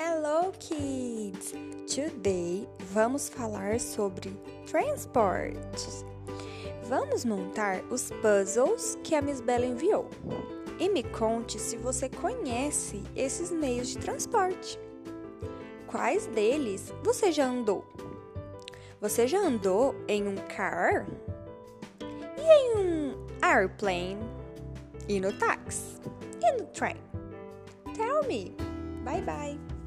Hello kids! Today vamos falar sobre transportes. Vamos montar os puzzles que a Miss Bella enviou. E me conte se você conhece esses meios de transporte. Quais deles você já andou? Você já andou em um car? E em um airplane? E no táxi? E no trem? Tell me. Bye bye.